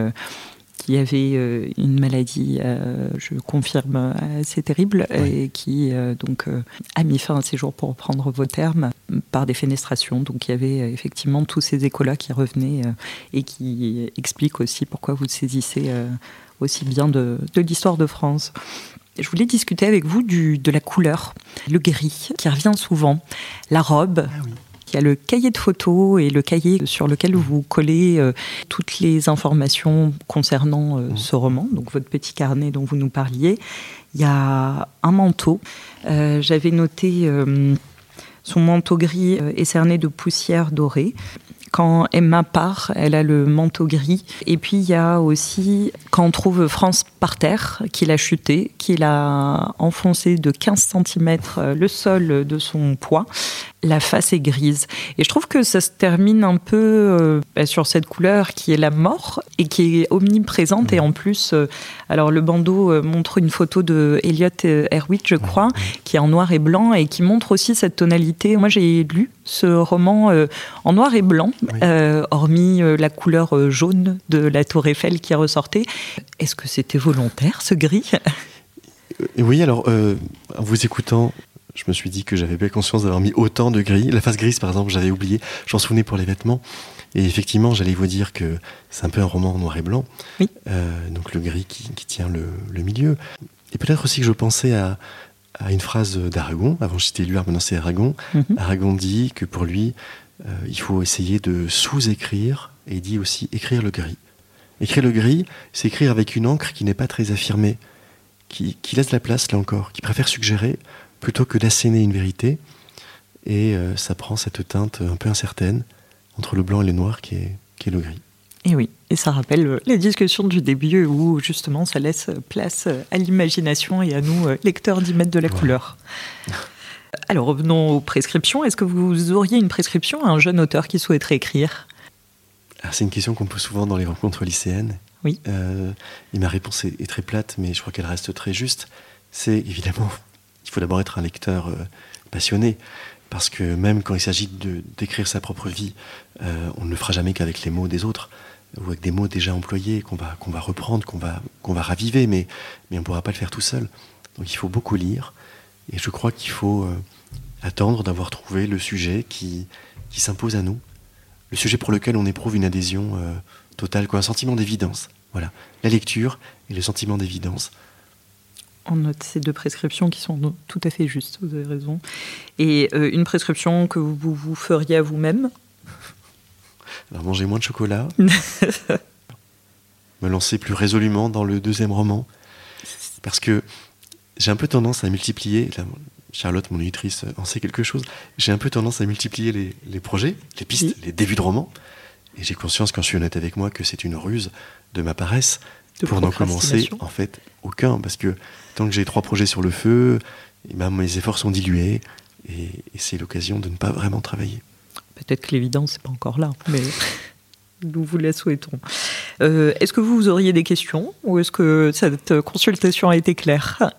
qui avait euh, une maladie, euh, je confirme, assez terrible, et qui euh, donc a mis fin à ses jours, pour reprendre vos termes, par des fenestrations. Donc il y avait effectivement tous ces échos-là qui revenaient et qui expliquent aussi pourquoi vous saisissez aussi bien de, de l'histoire de France. Je voulais discuter avec vous du, de la couleur, le gris, qui revient souvent, la robe. Ah il y a le cahier de photos et le cahier sur lequel vous collez euh, toutes les informations concernant euh, ce roman, donc votre petit carnet dont vous nous parliez. Il y a un manteau. Euh, j'avais noté son manteau gris est cerné de poussière dorée. Quand Emma part, elle a le manteau gris. Et puis il y a aussi quand on trouve France par terre, qu'il a chuté, qu'il a enfoncé de 15 cm le sol de son poids la face est grise. Et je trouve que ça se termine un peu euh, bah, sur cette couleur qui est la mort et qui est omniprésente. Et en plus, euh, alors le bandeau euh, montre une photo de Elliot Erwitt, je crois, qui est en noir et blanc et qui montre aussi cette tonalité. Moi, j'ai lu ce roman en noir et blanc, hormis la couleur jaune de la Tour Eiffel qui ressortait. Est-ce que c'était volontaire, ce gris? Oui, alors, en vous écoutant, je me suis dit que j'avais bien conscience d'avoir mis autant de gris. La face grise, par exemple, j'avais oublié. J'en souvenais pour les vêtements. Et effectivement, j'allais vous dire que c'est un peu un roman noir et blanc. Oui. Euh, donc le gris qui, tient le, milieu. Et peut-être aussi que je pensais à, une phrase d'Aragon. Avant, j'étais lu, maintenant c'est Aragon. Mhm. Aragon dit que pour lui, euh, il faut essayer de sous-écrire. Et il dit aussi écrire le gris. Écrire le gris, c'est écrire avec une encre qui n'est pas très affirmée, qui, qui laisse la place, là encore, qui préfère suggérer plutôt que d'asséner une vérité. Et euh, ça prend cette teinte un peu incertaine entre le blanc et le noir qui est, qui est le gris. Et oui, et ça rappelle euh, les discussions du début où justement ça laisse place à l'imagination et à nous, euh, lecteurs, d'y mettre de la couleur. Alors revenons aux prescriptions. Est-ce que vous auriez une prescription à un jeune auteur qui souhaiterait écrire? Ah, C'est une question qu'on pose souvent dans les rencontres lycéennes. Oui. et ma réponse est, est, très plate, mais je crois qu'elle reste très juste. C'est évidemment il faut d'abord être un lecteur euh, passionné, parce que même quand il s'agit de d'écrire sa propre vie, euh, on ne le fera jamais qu'avec les mots des autres ou avec des mots déjà employés qu'on va qu'on va reprendre, qu'on va qu'on va raviver, mais mais on ne pourra pas le faire tout seul. Donc il faut beaucoup lire, et je crois qu'il faut euh, attendre d'avoir trouvé le sujet qui qui s'impose à nous, le sujet pour lequel on éprouve une adhésion totale, quoi, un sentiment d'évidence. Voilà, la lecture et le sentiment d'évidence on note ces deux prescriptions qui sont tout à fait justes, vous avez raison. Et euh, une prescription que vous, vous feriez à vous-même Alors manger moins de chocolat. me lancer plus résolument dans le deuxième roman. Parce que j'ai un peu tendance à multiplier, Charlotte, mon éditrice, en sait quelque chose, j'ai un peu tendance à multiplier les, projets, les pistes, les débuts de romans. Et j'ai conscience, quand je suis honnête avec moi, que c'est une ruse de ma paresse pour n'en commencer en fait aucun. Parce que tant que j'ai trois projets sur le feu, eh ben, mes efforts sont dilués et, c'est l'occasion de ne pas vraiment travailler. Peut-être que l'évidence n'est pas encore là, mais nous vous la souhaitons. Euh, est-ce que vous auriez des questions ou est-ce que cette consultation a été claire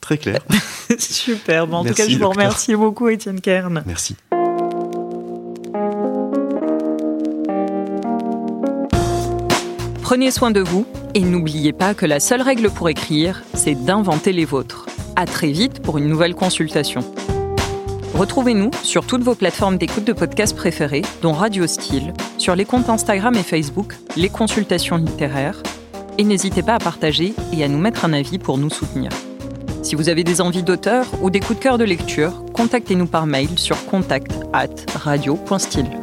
Très claire. Super. en tout cas, je vous remercie beaucoup, Étienne Kern. Merci. Prenez soin de vous et n'oubliez pas que la seule règle pour écrire, c'est d'inventer les vôtres. À très vite pour une nouvelle consultation. Retrouvez-nous sur toutes vos plateformes d'écoute de podcasts préférées, dont Radio Style, sur les comptes Instagram et Facebook, les consultations littéraires, et n'hésitez pas à partager et à nous mettre un avis pour nous soutenir. Si vous avez des envies d'auteur ou des coups de cœur de lecture, contactez-nous par mail sur contact radio.style.